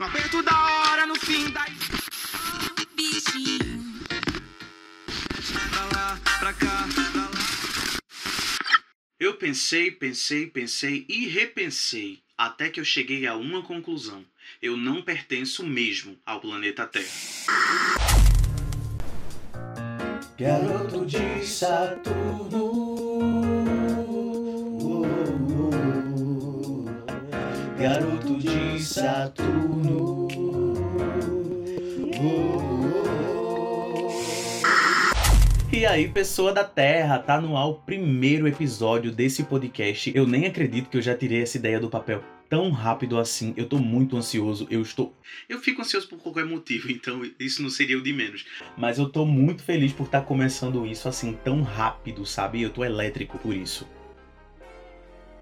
No aperto da hora, no fim da. bichinho. Pra lá, pra cá, pra lá. Eu pensei, pensei, pensei e repensei. Até que eu cheguei a uma conclusão. Eu não pertenço mesmo ao planeta Terra. Garoto de Saturno. Saturno. Oh, oh, E aí, pessoa da Terra, tá no ar o primeiro episódio desse podcast. Eu nem acredito que eu já tirei essa ideia do papel tão rápido assim. Eu tô muito ansioso. Eu estou. Eu fico ansioso por qualquer motivo, então isso não seria o de menos. Mas eu tô muito feliz por estar começando isso assim tão rápido, sabe? Eu tô elétrico por isso.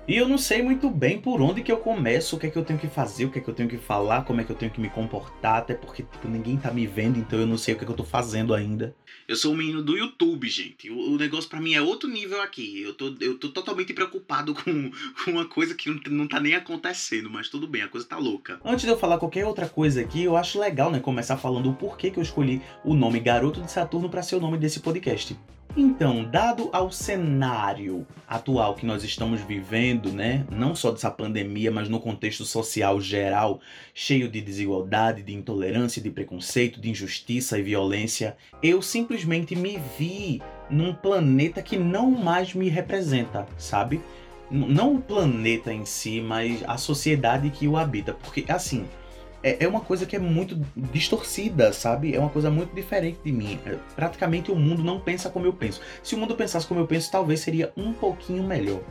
E eu não sei muito bem por onde que eu começo, o que é que eu tenho que fazer, o que é que eu tenho que falar, como é que eu tenho que me comportar, até porque tipo, ninguém tá me vendo, então eu não sei o que é que eu tô fazendo ainda. Eu sou um menino do YouTube, gente. O, o negócio pra mim é outro nível aqui. Eu tô, eu tô totalmente preocupado com, com uma coisa que não, não tá nem acontecendo, mas tudo bem, a coisa tá louca. Antes de eu falar qualquer outra coisa aqui, eu acho legal, né, começar falando o porquê que eu escolhi o nome Garoto de Saturno pra ser o nome desse podcast. Então, dado ao cenário atual que nós estamos vivendo, né, não só dessa pandemia, mas no contexto social geral, cheio de desigualdade, de intolerância, de preconceito, de injustiça e violência, eu simplesmente me vi num planeta que não mais me representa, sabe? Não o planeta em si, mas a sociedade que o habita, porque assim, é é uma coisa que é muito distorcida, sabe? É uma coisa muito diferente de mim. É, Praticamente o mundo não pensa como eu penso. Se o mundo pensasse como eu penso, talvez seria um pouquinho melhor.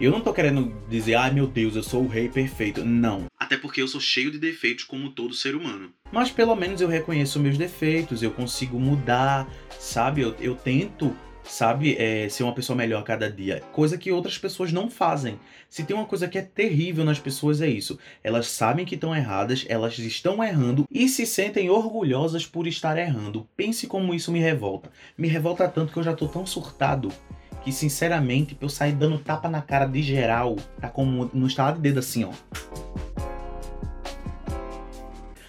Eu não tô querendo dizer, ai meu Deus, eu sou o rei perfeito. Não. Até porque eu sou cheio de defeitos como todo ser humano. Mas pelo menos eu reconheço meus defeitos, eu consigo mudar, sabe? Eu, eu tento, sabe, é, ser uma pessoa melhor a cada dia. Coisa que outras pessoas não fazem. Se tem uma coisa que é terrível nas pessoas é isso. Elas sabem que estão erradas, elas estão errando e se sentem orgulhosas por estar errando. Pense como isso me revolta. Me revolta tanto que eu já tô tão surtado que, sinceramente, pra eu sair dando tapa na cara de geral, tá como no estalar de dedo assim, ó.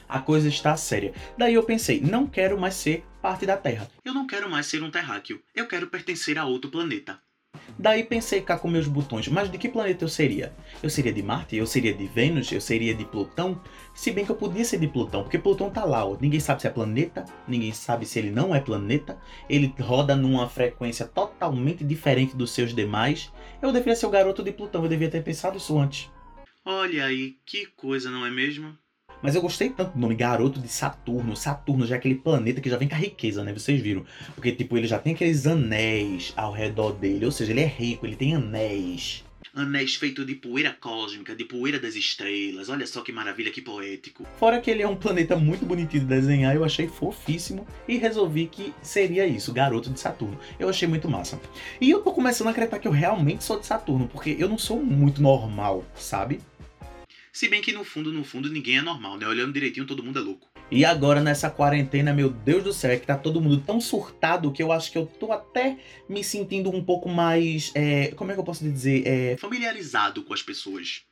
A coisa está séria. Daí eu pensei, não quero mais ser parte da Terra. Eu não quero mais ser um terráqueo. Eu quero pertencer a outro planeta. Daí pensei cá com meus botões, mas de que planeta eu seria? Eu seria de Marte? Eu seria de Vênus? Eu seria de Plutão? Se bem que eu podia ser de Plutão, porque Plutão tá lá, ó. Ninguém sabe se é planeta, ninguém sabe se ele não é planeta. Ele roda numa frequência totalmente diferente dos seus demais. Eu deveria ser o garoto de Plutão, eu devia ter pensado isso antes. Olha aí, que coisa, não é mesmo? Mas eu gostei tanto do nome Garoto de Saturno. Saturno já é aquele planeta que já vem com a riqueza, né? Vocês viram. Porque, tipo, ele já tem aqueles anéis ao redor dele. Ou seja, ele é rico, ele tem anéis. Anéis feitos de poeira cósmica, de poeira das estrelas. Olha só que maravilha, que poético. Fora que ele é um planeta muito bonitinho de desenhar, eu achei fofíssimo e resolvi que seria isso, Garoto de Saturno. Eu achei muito massa. E eu tô começando a acreditar que eu realmente sou de Saturno, porque eu não sou muito normal, sabe? Se bem que no fundo, no fundo, ninguém é normal, né? Olhando direitinho, todo mundo é louco. E agora nessa quarentena, meu Deus do céu, é que tá todo mundo tão surtado que eu acho que eu tô até me sentindo um pouco mais. é, como é que eu posso dizer? É, familiarizado com as pessoas.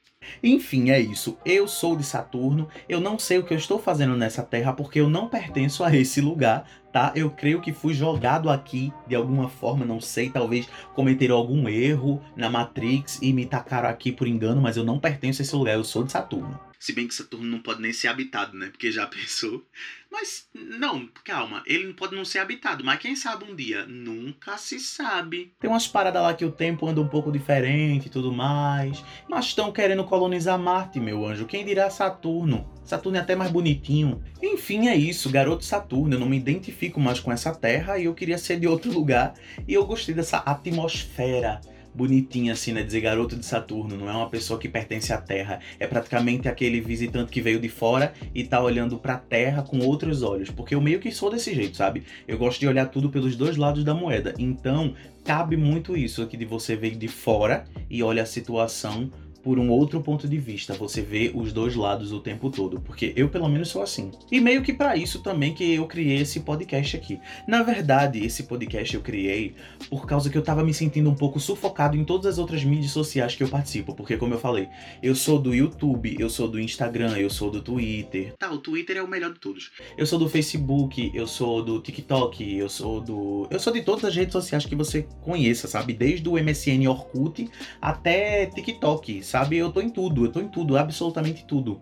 Enfim, é isso. Eu sou de Saturno. Eu não sei o que eu estou fazendo nessa terra porque eu não pertenço a esse lugar, tá? Eu creio que fui jogado aqui de alguma forma, não sei. Talvez cometeram algum erro na Matrix e me tacaram aqui por engano, mas eu não pertenço a esse lugar. Eu sou de Saturno. Se bem que Saturno não pode nem ser habitado, né? Porque já pensou. Mas, não, calma. Ele pode não ser habitado, mas quem sabe um dia? Nunca se sabe. Tem umas paradas lá que o tempo anda um pouco diferente e tudo mais. Mas estão querendo colonizar Marte, meu anjo. Quem dirá Saturno? Saturno é até mais bonitinho. Enfim, é isso, garoto Saturno. Eu não me identifico mais com essa terra e eu queria ser de outro lugar. E eu gostei dessa atmosfera bonitinha, assim, né? Dizer garoto de Saturno. Não é uma pessoa que pertence à Terra. É praticamente aquele visitante que veio de fora e tá olhando pra Terra com outros olhos. Porque eu meio que sou desse jeito, sabe? Eu gosto de olhar tudo pelos dois lados da moeda. Então, cabe muito isso aqui de você ver de fora e olha a situação por um outro ponto de vista, você vê os dois lados o tempo todo, porque eu pelo menos sou assim. E meio que para isso também que eu criei esse podcast aqui. Na verdade, esse podcast eu criei por causa que eu tava me sentindo um pouco sufocado em todas as outras mídias sociais que eu participo, porque como eu falei, eu sou do YouTube, eu sou do Instagram, eu sou do Twitter. Tá, o Twitter é o melhor de todos. Eu sou do Facebook, eu sou do TikTok, eu sou do. Eu sou de todas as redes sociais que você conheça, sabe? Desde o MSN Orkut até TikTok, sabe? Eu tô em tudo, eu tô em tudo, absolutamente tudo.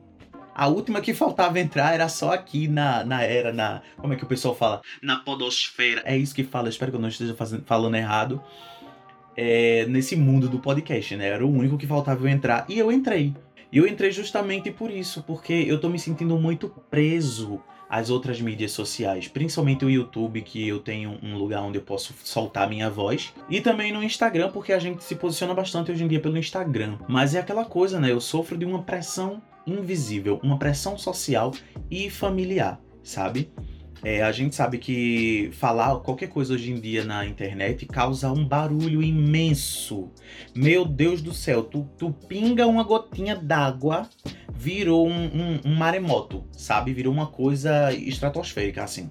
A última que faltava entrar era só aqui na, na era, na. Como é que o pessoal fala? Na podosfera. É isso que fala, espero que eu não esteja fazendo, falando errado. É, nesse mundo do podcast, né? Era o único que faltava eu entrar. E eu entrei. E eu entrei justamente por isso, porque eu tô me sentindo muito preso às outras mídias sociais, principalmente o YouTube, que eu tenho um lugar onde eu posso soltar minha voz, e também no Instagram, porque a gente se posiciona bastante hoje em dia pelo Instagram. Mas é aquela coisa, né? Eu sofro de uma pressão invisível, uma pressão social e familiar, sabe? É, a gente sabe que falar qualquer coisa hoje em dia na internet causa um barulho imenso. Meu Deus do céu, tu, tu pinga uma gotinha d'água, virou um, um, um maremoto, sabe? Virou uma coisa estratosférica, assim.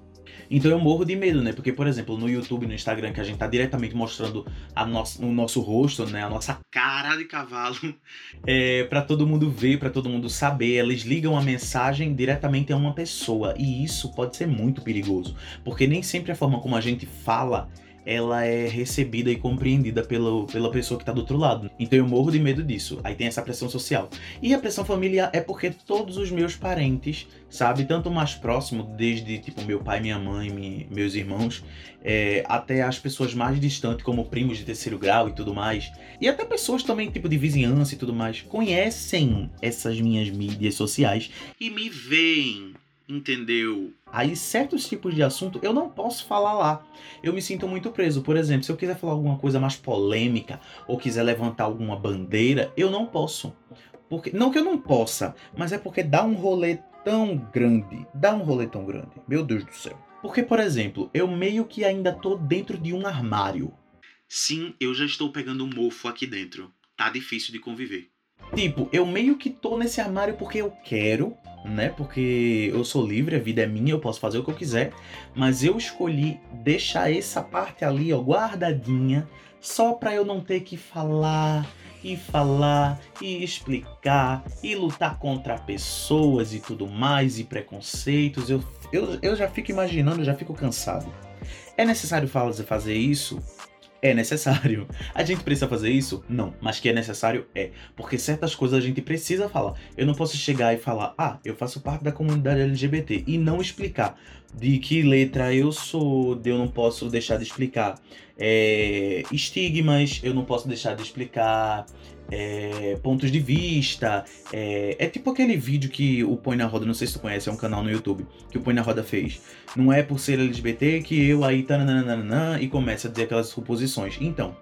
Então eu morro de medo, né? Porque, por exemplo, no YouTube, no Instagram, que a gente tá diretamente mostrando a nosso, o nosso rosto, né? A nossa Cara de cavalo. é, para todo mundo ver, para todo mundo saber. Eles ligam a mensagem diretamente a uma pessoa. E isso pode ser muito perigoso. Porque nem sempre a forma como a gente fala ela é recebida e compreendida pelo, pela pessoa que tá do outro lado. Então eu morro de medo disso. Aí tem essa pressão social. E a pressão familiar é porque todos os meus parentes, sabe, tanto mais próximo, desde tipo meu pai, minha mãe, meus irmãos, é, até as pessoas mais distantes, como primos de terceiro grau e tudo mais, e até pessoas também tipo de vizinhança e tudo mais, conhecem essas minhas mídias sociais E me veem, entendeu? Aí, certos tipos de assunto eu não posso falar lá. Eu me sinto muito preso. Por exemplo, se eu quiser falar alguma coisa mais polêmica ou quiser levantar alguma bandeira, eu não posso. Porque, não que eu não possa, mas é porque dá um rolê tão grande. Dá um rolê tão grande. Meu Deus do céu. Porque, por exemplo, eu meio que ainda tô dentro de um armário. Sim, eu já estou pegando um mofo aqui dentro. Tá difícil de conviver. Tipo, eu meio que tô nesse armário porque eu quero, né? Porque eu sou livre, a vida é minha, eu posso fazer o que eu quiser. Mas eu escolhi deixar essa parte ali, ó, guardadinha, só pra eu não ter que falar e falar e explicar e lutar contra pessoas e tudo mais e preconceitos. Eu, eu, eu já fico imaginando, já fico cansado. É necessário fazer isso? É necessário. A gente precisa fazer isso? Não. Mas que é necessário? É. Porque certas coisas a gente precisa falar. Eu não posso chegar e falar, ah, eu faço parte da comunidade LGBT e não explicar de que letra eu sou, eu não posso deixar de explicar é, estigmas, eu não posso deixar de explicar é, pontos de vista. É, é tipo aquele vídeo que o Põe na Roda, não sei se tu conhece, é um canal no YouTube, que o Põe na Roda fez. Não é por ser LGBT que eu aí tananana, e começa a dizer aquelas suposições. Então,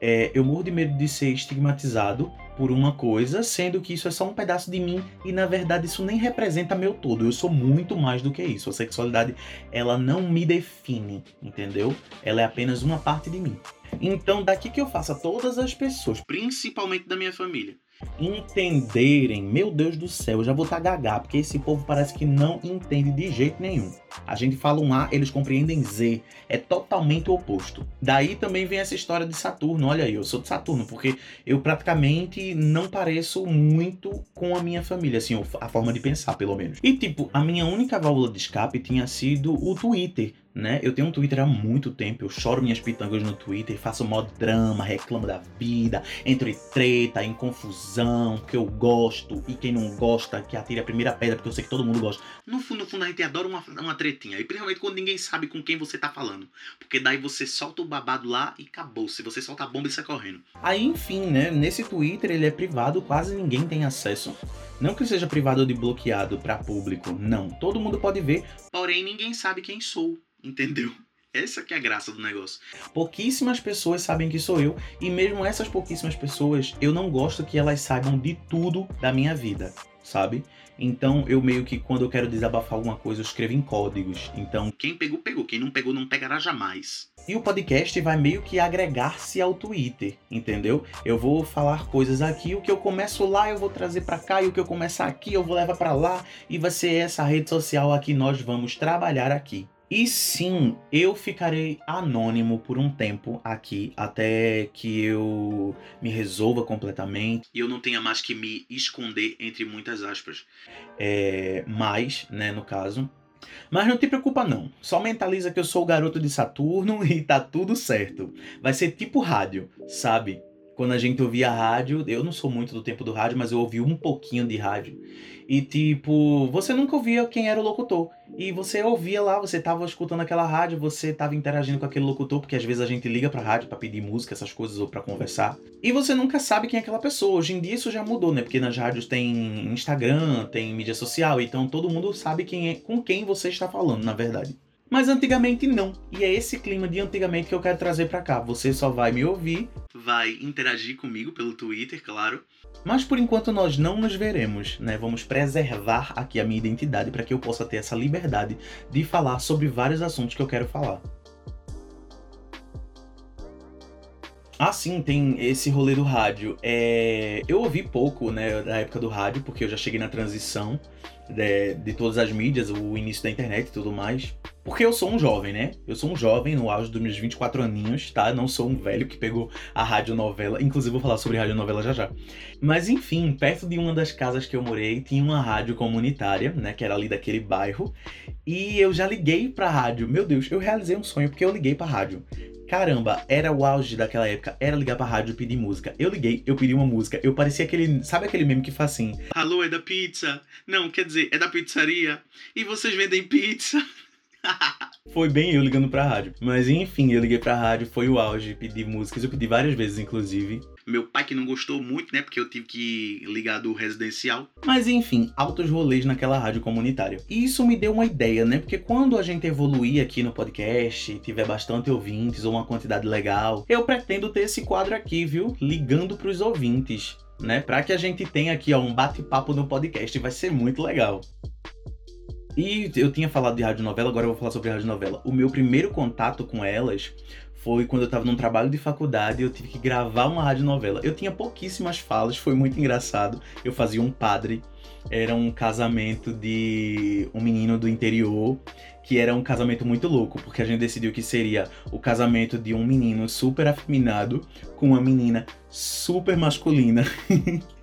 é, eu morro de medo de ser estigmatizado por uma coisa, sendo que isso é só um pedaço de mim e na verdade isso nem representa meu todo. Eu sou muito mais do que isso. A sexualidade ela não me define, entendeu? Ela é apenas uma parte de mim. Então, daqui que eu faço a todas as pessoas Principalmente da minha família. Entenderem, meu Deus do céu, eu já vou estar gaga, porque esse povo parece que não entende de jeito nenhum. A gente fala um A, eles compreendem Z. É totalmente o oposto. Daí também vem essa história de Saturno. Olha aí, eu sou de Saturno, porque eu praticamente não pareço muito com a minha família, assim, a forma de pensar, pelo menos. E tipo, a minha única válvula de escape tinha sido o Twitter. Né? Eu tenho um Twitter há muito tempo, eu choro minhas pitangas no Twitter, faço mó drama, reclamo da vida, entro em treta, em confusão, porque eu gosto, e quem não gosta, que atire a primeira pedra, porque eu sei que todo mundo gosta. No fundo, no fundo, a gente adora uma, uma tretinha. E principalmente quando ninguém sabe com quem você tá falando. Porque daí você solta o babado lá e acabou. Se você solta a bomba e sai correndo. Aí, enfim, né? Nesse Twitter ele é privado, quase ninguém tem acesso. Não que seja privado ou de bloqueado para público, não. Todo mundo pode ver. Porém, ninguém sabe quem sou. Entendeu? Essa que é a graça do negócio. Pouquíssimas pessoas sabem que sou eu, e mesmo essas pouquíssimas pessoas, eu não gosto que elas saibam de tudo da minha vida. sabe? Então eu meio que quando eu quero desabafar alguma coisa, eu escrevo em códigos. Então, Quem pegou, pegou. Quem não pegou, não pegará jamais. e o podcast vai meio que agregar-se ao Twitter, entendeu? Eu vou falar coisas aqui, o que eu começo lá eu vou trazer pra cá, e o que eu começar aqui eu vou levar pra lá, e vai ser essa rede social aqui nós vamos trabalhar aqui. E sim, eu ficarei anônimo por um tempo aqui até que eu me resolva completamente. E eu não tenha mais que me esconder entre muitas aspas. É, mais, né, no caso. Mas não te preocupa não. Só mentaliza que eu sou o garoto de Saturno e tá tudo certo. Vai ser tipo rádio, sabe? Quando a gente ouvia rádio, eu não sou muito do tempo do rádio, mas eu ouvi um pouquinho de rádio. E tipo, você nunca ouvia quem era o locutor. E você ouvia lá, você tava escutando aquela rádio, você tava interagindo com aquele locutor, porque às vezes a gente liga pra rádio pra pedir música, essas coisas, ou pra conversar. E você nunca sabe quem é aquela pessoa. Hoje em dia isso já mudou, né? Porque nas rádios tem Instagram, tem mídia social, então todo mundo sabe quem é, com quem você está falando, na verdade. Mas antigamente não. E é esse clima de antigamente que eu quero trazer pra cá. Você só vai me ouvir, Vai interagir comigo pelo Twitter, claro. mas por enquanto nós não nos veremos, né? Vamos preservar aqui a minha identidade para que eu possa ter essa liberdade de falar sobre vários assuntos que eu quero falar. Ah, sim, tem esse rolê do rádio. É... Eu ouvi pouco, né, da época do rádio, porque eu já cheguei na transição de, de todas as mídias, o início da internet e tudo mais. Porque eu sou um jovem, né? Eu sou um jovem no auge dos meus 24 aninhos, tá? Não sou um velho que pegou a radionovela. Inclusive, vou falar sobre radionovela já já. Mas enfim, perto de uma das casas que eu morei, tinha uma rádio comunitária, né? Que era ali daquele bairro. E eu já liguei pra rádio. Meu Deus, eu realizei um sonho porque eu liguei pra rádio. Caramba, era o auge daquela época, era ligar pra rádio e pedir música. Eu liguei, eu pedi uma música, eu parecia aquele. Sabe aquele meme que faz assim? Alô, é da pizza? Não, quer dizer, é da pizzaria. E vocês vendem pizza? Foi bem eu ligando pra rádio. Mas enfim, eu liguei pra rádio, foi o auge, pedi músicas, eu pedi várias vezes, inclusive. Meu pai que não gostou muito, né? Porque eu tive que ligar do residencial. Mas enfim, altos rolês naquela rádio comunitária. E isso me deu uma ideia, né? Porque quando a gente evoluir aqui no podcast, tiver bastante ouvintes ou uma quantidade legal, eu pretendo ter esse quadro aqui, viu? Ligando pros ouvintes, né? Pra que a gente tenha aqui, ó, um bate-papo no podcast. Vai ser muito legal. E eu tinha falado de radionovela, agora eu vou falar sobre radionovela. O meu primeiro contato com elas foi quando eu tava num trabalho de faculdade e eu tive que gravar uma radionovela. Eu tinha pouquíssimas falas, foi muito engraçado. Eu fazia um padre, era um casamento de um menino do interior, que era um casamento muito louco, porque a gente decidiu que seria o casamento de um menino super afeminado com uma menina super masculina.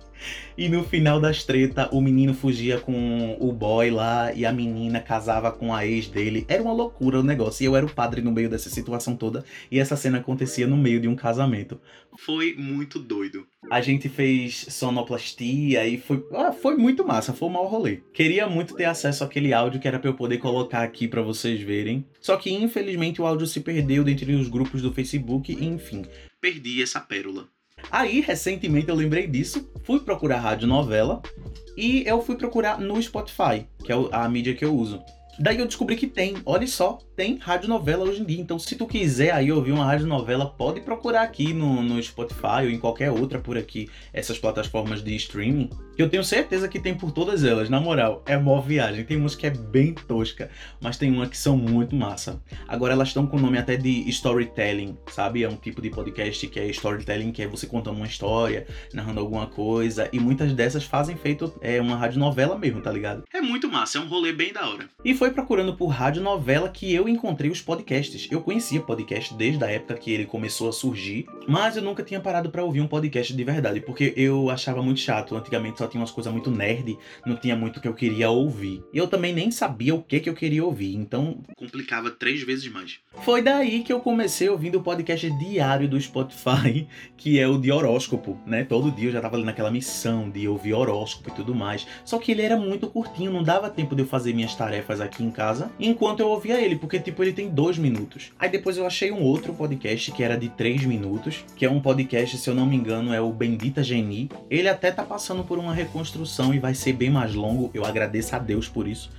E no final das treta, o menino fugia com o boy lá e a menina casava com a ex dele. Era uma loucura o negócio. E eu era o padre no meio dessa situação toda. E essa cena acontecia no meio de um casamento. Foi muito doido. A gente fez sonoplastia e foi, ah, foi muito massa, foi um mau rolê. Queria muito ter acesso àquele áudio que era pra eu poder colocar aqui pra vocês verem. Só que infelizmente o áudio se perdeu dentre os grupos do Facebook e enfim. Perdi essa pérola. Aí, recentemente, eu lembrei disso, fui procurar rádio novela e eu fui procurar no Spotify, que é a mídia que eu uso. Daí eu descobri que tem, olha só, tem rádio novela hoje em dia. Então, se tu quiser aí ouvir uma rádio novela, pode procurar aqui no, no Spotify ou em qualquer outra por aqui, essas plataformas de streaming. Que eu tenho certeza que tem por todas elas, na moral, é mó viagem. Tem umas que é bem tosca, mas tem uma que são muito massa. Agora elas estão com o nome até de storytelling, sabe? É um tipo de podcast que é storytelling, que é você contando uma história, narrando alguma coisa. E muitas dessas fazem feito é, uma rádio novela mesmo, tá ligado? É muito massa, é um rolê bem da hora. E foi procurando por rádio novela que eu encontrei os podcasts. Eu conhecia podcast desde a época que ele começou a surgir, mas eu nunca tinha parado pra ouvir um podcast de verdade, porque eu achava muito chato. Antigamente só tinha umas coisas muito nerd, não tinha muito que eu queria ouvir. E eu também nem sabia o que que eu queria ouvir, então Complicava três vezes mais. foi daí que eu comecei ouvindo o podcast diário do Spotify, que é o de horóscopo, né? Todo dia eu já tava ali naquela missão de ouvir horóscopo e tudo mais. Só que ele era muito curtinho, não dava tempo de eu fazer minhas tarefas aqui em casa enquanto eu ouvia ele, porque tipo ele tem dois minutos. Aí depois eu achei um outro podcast que era de três minutos, que é um podcast, se eu não me engano, é o Bendita Geni. Ele até tá passando por uma reconstrução e vai ser bem mais longo, eu agradeço a Deus por isso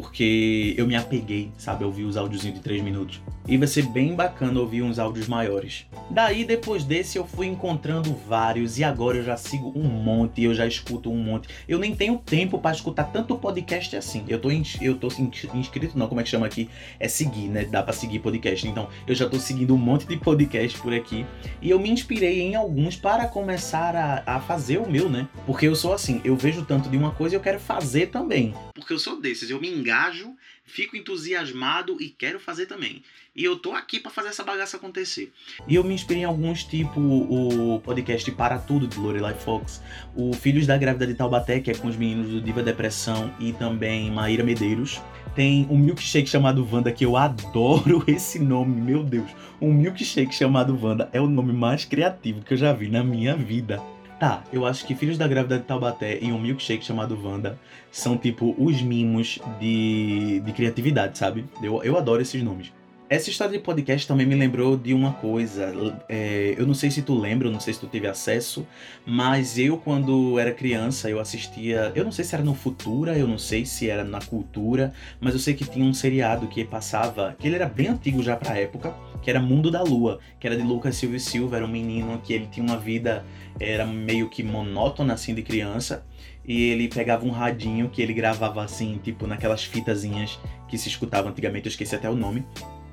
porque eu me apeguei, sabe, a ouvir os áudiozinhos de 3 minutos. E vai ser bem bacana ouvir uns áudios maiores. Daí, depois desse, eu fui encontrando vários e agora eu já sigo um monte, eu já escuto um monte. Eu nem tenho tempo para escutar tanto podcast assim. Eu tô, eu tô inscrito, não, como é que chama aqui? É seguir, né? Dá para seguir podcast. Então, eu já tô seguindo um monte de podcast por aqui. E eu me inspirei em alguns para começar a, a fazer o meu, né? Porque eu sou assim, eu vejo tanto de uma coisa e eu quero fazer também. Porque eu sou desses, eu me engajo, fico entusiasmado e quero fazer também. E eu tô aqui para fazer essa bagaça acontecer. E eu me inspirei em alguns, tipo o podcast Para Tudo, de Lorelai Fox, o Filhos da Grávida de Taubaté, que é com os meninos do Diva Depressão, e também Maíra Medeiros. Tem um milkshake chamado Wanda, que eu adoro esse nome, meu Deus. Um milkshake chamado Wanda é o nome mais criativo que eu já vi na minha vida. Tá, eu acho que Filhos da Grávida de Taubaté e um milkshake chamado Wanda são tipo os mimos de, de criatividade, sabe? Eu, eu adoro esses nomes. Essa história de podcast também me lembrou de uma coisa. É, eu não sei se tu lembra, não sei se tu teve acesso, mas eu, quando era criança, eu assistia. Eu não sei se era no Futura, eu não sei se era na Cultura, mas eu sei que tinha um seriado que passava, que ele era bem antigo já pra época, que era Mundo da Lua, que era de Lucas Silva Silva, era um menino que ele tinha uma vida, era meio que monótona assim de criança, e ele pegava um radinho que ele gravava assim, tipo naquelas fitazinhas que se escutava antigamente, eu esqueci até o nome.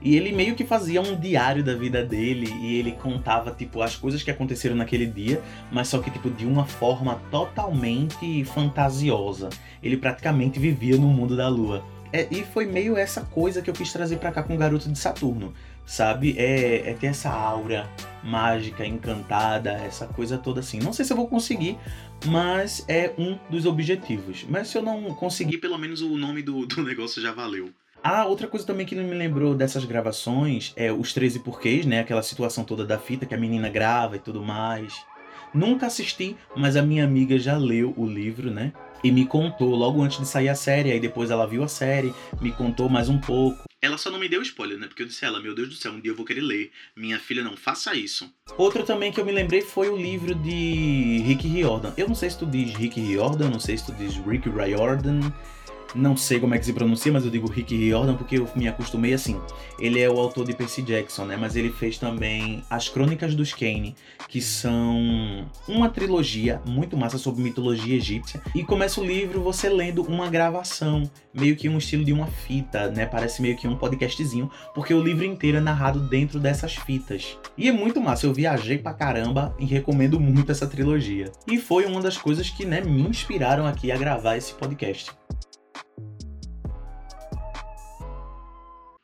E ele meio que fazia um diário da vida dele e ele contava, tipo, as coisas que aconteceram naquele dia, mas só que, tipo, de uma forma totalmente fantasiosa. Ele praticamente vivia no mundo da lua. É, e foi meio essa coisa que eu quis trazer para cá com o Garoto de Saturno, sabe? É, é ter essa aura mágica, encantada, essa coisa toda assim. Não sei se eu vou conseguir, mas é um dos objetivos. Mas se eu não conseguir, pelo menos o nome do, do negócio já valeu. Ah, outra coisa também que me lembrou dessas gravações é os 13 porquês, né? Aquela situação toda da fita que a menina grava e tudo mais. Nunca assisti, mas a minha amiga já leu o livro, né? E me contou logo antes de sair a série. Aí depois ela viu a série, me contou mais um pouco. Ela só não me deu spoiler, né? Porque eu disse a ela, meu Deus do céu, um dia eu vou querer ler. Minha filha, não faça isso. Outro também que eu me lembrei foi o livro de Rick Riordan. Eu não sei se tu diz Rick Riordan, não sei se tu diz Rick Riordan. Não sei como é que se pronuncia, mas eu digo Rick Riordan porque eu me acostumei assim. Ele é o autor de Percy Jackson, né? Mas ele fez também As Crônicas dos Kane, que são uma trilogia muito massa sobre mitologia egípcia. E começa o livro você lendo uma gravação, meio que um estilo de uma fita, né? Parece meio que um podcastzinho, porque o livro inteiro é narrado dentro dessas fitas. E é muito massa, eu viajei pra caramba e recomendo muito essa trilogia. E foi uma das coisas que, né, me inspiraram aqui a gravar esse podcast.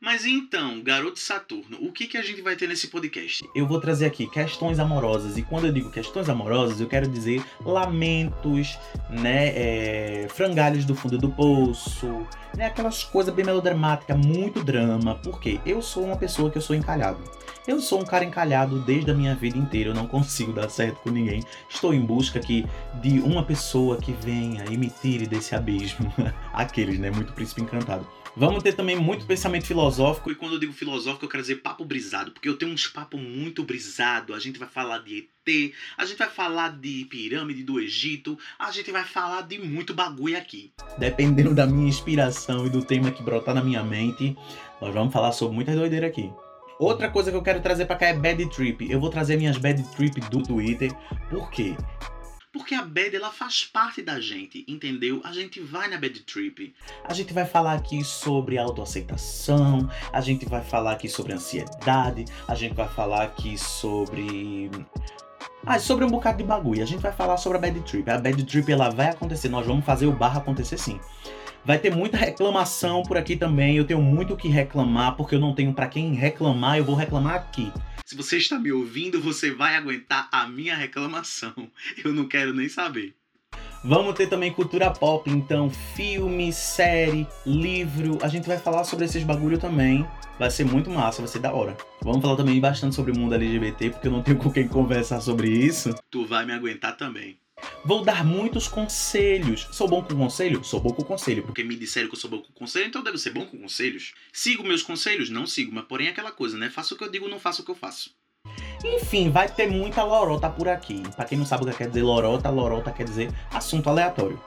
Mas então, Garoto Saturno, o que, que a gente vai ter nesse podcast? Eu vou trazer aqui questões amorosas, e quando eu digo questões amorosas, eu quero dizer lamentos, né, é, frangalhos do fundo do poço, né, aquelas coisas bem melodramáticas, muito drama, porque eu sou uma pessoa que eu sou encalhado. Eu sou um cara encalhado desde a minha vida inteira, eu não consigo dar certo com ninguém. Estou em busca aqui de uma pessoa que venha e me tire desse abismo. Aqueles, né, muito príncipe encantado. Vamos ter também muito pensamento filosófico. E quando eu digo filosófico, eu quero dizer papo brisado, porque eu tenho uns papos muito brisado. A gente vai falar de ET, a gente vai falar de pirâmide do Egito, a gente vai falar de muito bagulho aqui. Dependendo da minha inspiração e do tema que brotar na minha mente, nós vamos falar sobre muita doideira aqui. Outra coisa que eu quero trazer para cá é bad trip. Eu vou trazer minhas bad trip do Twitter. Por quê? Porque a bad ela faz parte da gente, entendeu? A gente vai na bad trip. A gente vai falar aqui sobre autoaceitação, a gente vai falar aqui sobre ansiedade, a gente vai falar aqui sobre ah, sobre um bocado de bagulho. A gente vai falar sobre a bad trip. A bad trip ela vai acontecer, nós vamos fazer o barra acontecer sim. Vai ter muita reclamação por aqui também. Eu tenho muito o que reclamar, porque eu não tenho para quem reclamar, eu vou reclamar aqui. Se você está me ouvindo, você vai aguentar a minha reclamação. Eu não quero nem saber. Vamos ter também cultura pop, então filme, série, livro. A gente vai falar sobre esses bagulho também. Vai ser muito massa, vai ser da hora. Vamos falar também bastante sobre o mundo LGBT, porque eu não tenho com quem conversar sobre isso. Tu vai me aguentar também. Vou dar muitos conselhos. Sou bom com conselho? Sou bom com conselho. Porque me disseram que eu sou bom com conselho, então eu devo ser bom com conselhos. Sigo meus conselhos? Não sigo, mas porém é aquela coisa, né? Faço o que eu digo, não faço o que eu faço. Enfim, vai ter muita lorota por aqui. Pra quem não sabe o que quer dizer lorota, lorota quer dizer assunto aleatório.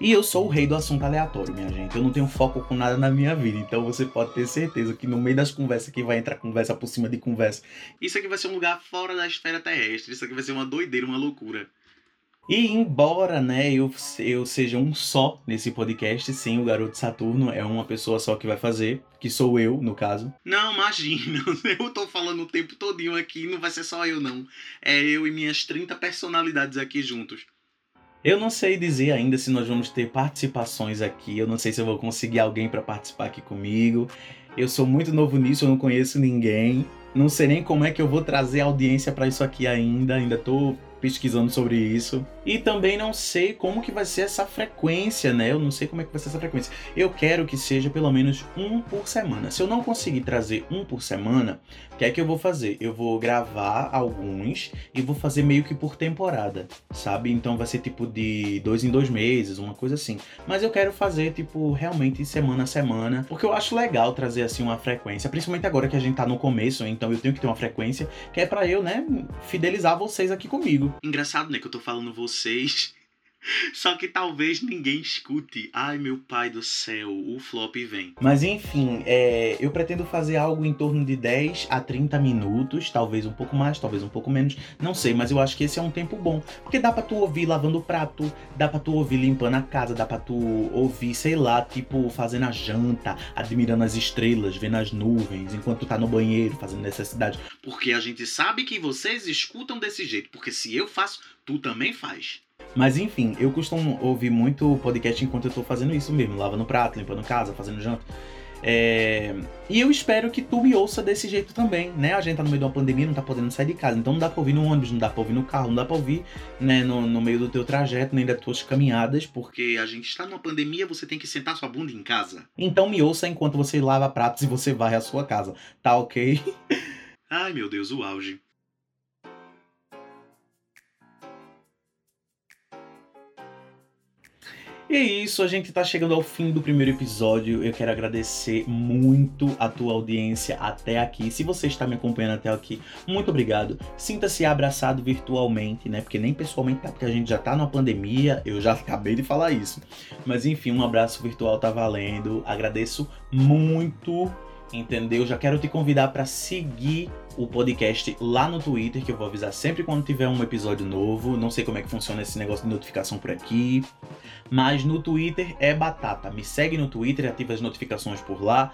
E eu sou o rei do assunto aleatório, minha gente. Eu não tenho foco com nada na minha vida. Então você pode ter certeza que no meio das conversas que vai entrar conversa por cima de conversa. Isso aqui vai ser um lugar fora da esfera terrestre. Isso aqui vai ser uma doideira, uma loucura. E embora, né, eu, eu seja um só nesse podcast, sim, o Garoto Saturno é uma pessoa só que vai fazer, que sou eu, no caso. Não, imagina, eu tô falando o tempo todinho aqui, não vai ser só eu não. É eu e minhas 30 personalidades aqui juntos. Eu não sei dizer ainda se nós vamos ter participações aqui, eu não sei se eu vou conseguir alguém para participar aqui comigo. Eu sou muito novo nisso, eu não conheço ninguém. Não sei nem como é que eu vou trazer audiência para isso aqui ainda, ainda tô pesquisando sobre isso. E também não sei como que vai ser essa frequência, né? Eu não sei como é que vai ser essa frequência. Eu quero que seja pelo menos um por semana. Se eu não conseguir trazer um por semana, o que é que eu vou fazer? Eu vou gravar alguns e vou fazer meio que por temporada, sabe? Então vai ser tipo de dois em dois meses, uma coisa assim. Mas eu quero fazer tipo realmente semana a semana, porque eu acho legal trazer assim uma frequência, principalmente agora que a gente tá no começo, então eu tenho que ter uma frequência que é para eu, né, fidelizar vocês aqui comigo. Engraçado, né, que eu tô falando vocês vocês. Só que talvez ninguém escute. Ai, meu pai do céu, o flop vem. Mas enfim, é, eu pretendo fazer algo em torno de 10 a 30 minutos, talvez um pouco mais, talvez um pouco menos, não sei, mas eu acho que esse é um tempo bom. Porque dá pra tu ouvir lavando o prato, dá pra tu ouvir limpando a casa, dá pra tu ouvir, sei lá, tipo, fazendo a janta, admirando as estrelas, vendo as nuvens, enquanto tu tá no banheiro fazendo necessidade. Porque a gente sabe que vocês escutam desse jeito. Porque se eu faço, tu também faz. Mas enfim, eu costumo ouvir muito podcast enquanto eu tô fazendo isso mesmo, lavando prato, limpando casa, fazendo janta. É... E eu espero que tu me ouça desse jeito também, né? A gente tá no meio de uma pandemia, não tá podendo sair de casa, então não dá pra ouvir no ônibus, não dá pra ouvir no carro, não dá pra ouvir né, no, no meio do teu trajeto, nem das tuas caminhadas, Porque a gente está numa pandemia, você tem que sentar sua bunda em casa. então me ouça enquanto você lava pratos e você varre a sua casa, tá ok? Ai, meu Deus, o auge. E é isso, a gente tá chegando ao fim do primeiro episódio. Eu quero agradecer muito a tua audiência até aqui. Se você está me acompanhando até aqui, muito obrigado. Sinta-se abraçado virtualmente, né? Porque nem pessoalmente tá, porque a gente já tá numa pandemia. Eu já acabei de falar isso. Mas enfim, um abraço virtual tá valendo. Agradeço muito entendeu? Já quero te convidar para seguir o podcast lá no Twitter, que eu vou avisar sempre quando tiver um episódio novo. Não sei como é que funciona esse negócio de notificação por aqui, mas no Twitter é batata. Me segue no Twitter, ativa as notificações por lá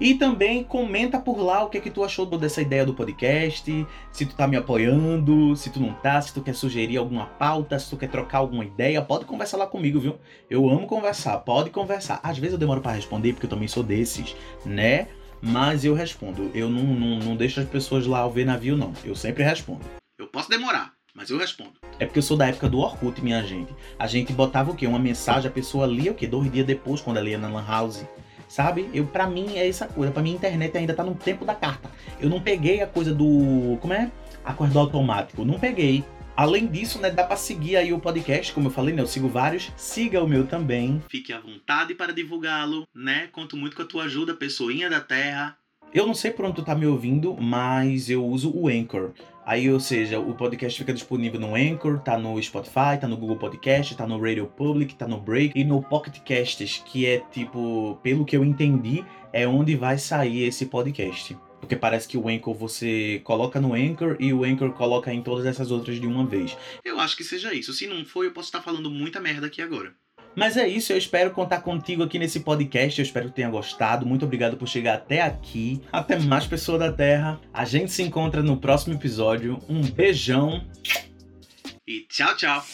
e também comenta por lá o que é que tu achou dessa ideia do podcast, se tu tá me apoiando, se tu não tá, se tu quer sugerir alguma pauta, se tu quer trocar alguma ideia, pode conversar lá comigo, viu? Eu amo conversar, pode conversar. Às vezes eu demoro para responder porque eu também sou desses, né? Mas eu respondo. Eu não, não, não deixo as pessoas lá ao ver navio, não. Eu sempre respondo. Eu posso demorar, mas eu respondo. É porque eu sou da época do Orkut, minha gente. A gente botava o quê? Uma mensagem, a pessoa lia o quê? Dois dias depois, quando ela ia na Lan House. Sabe? Eu, pra mim é essa coisa. Pra mim a internet ainda tá no tempo da carta. Eu não peguei a coisa do. Como é? A coisa do automático. Não peguei. Além disso, né, dá pra seguir aí o podcast, como eu falei, né? Eu sigo vários. Siga o meu também. Fique à vontade para divulgá-lo, né? Conto muito com a tua ajuda, pessoinha da terra. Eu não sei por onde tu tá me ouvindo, mas eu uso o Anchor. Aí, ou seja, o podcast fica disponível no Anchor, tá no Spotify, tá no Google Podcast, tá no Radio Public, tá no Break e no Pocket Casts, que é tipo, pelo que eu entendi, é onde vai sair esse podcast. Porque parece que o Anchor você coloca no Anchor e o Anchor coloca em todas essas outras de uma vez. Eu acho que seja isso. Se não for, eu posso estar falando muita merda aqui agora. Mas é isso, eu espero contar contigo aqui nesse podcast. Eu espero que tenha gostado. Muito obrigado por chegar até aqui. Até mais, pessoa da Terra. A gente se encontra no próximo episódio. Um beijão. E tchau, tchau.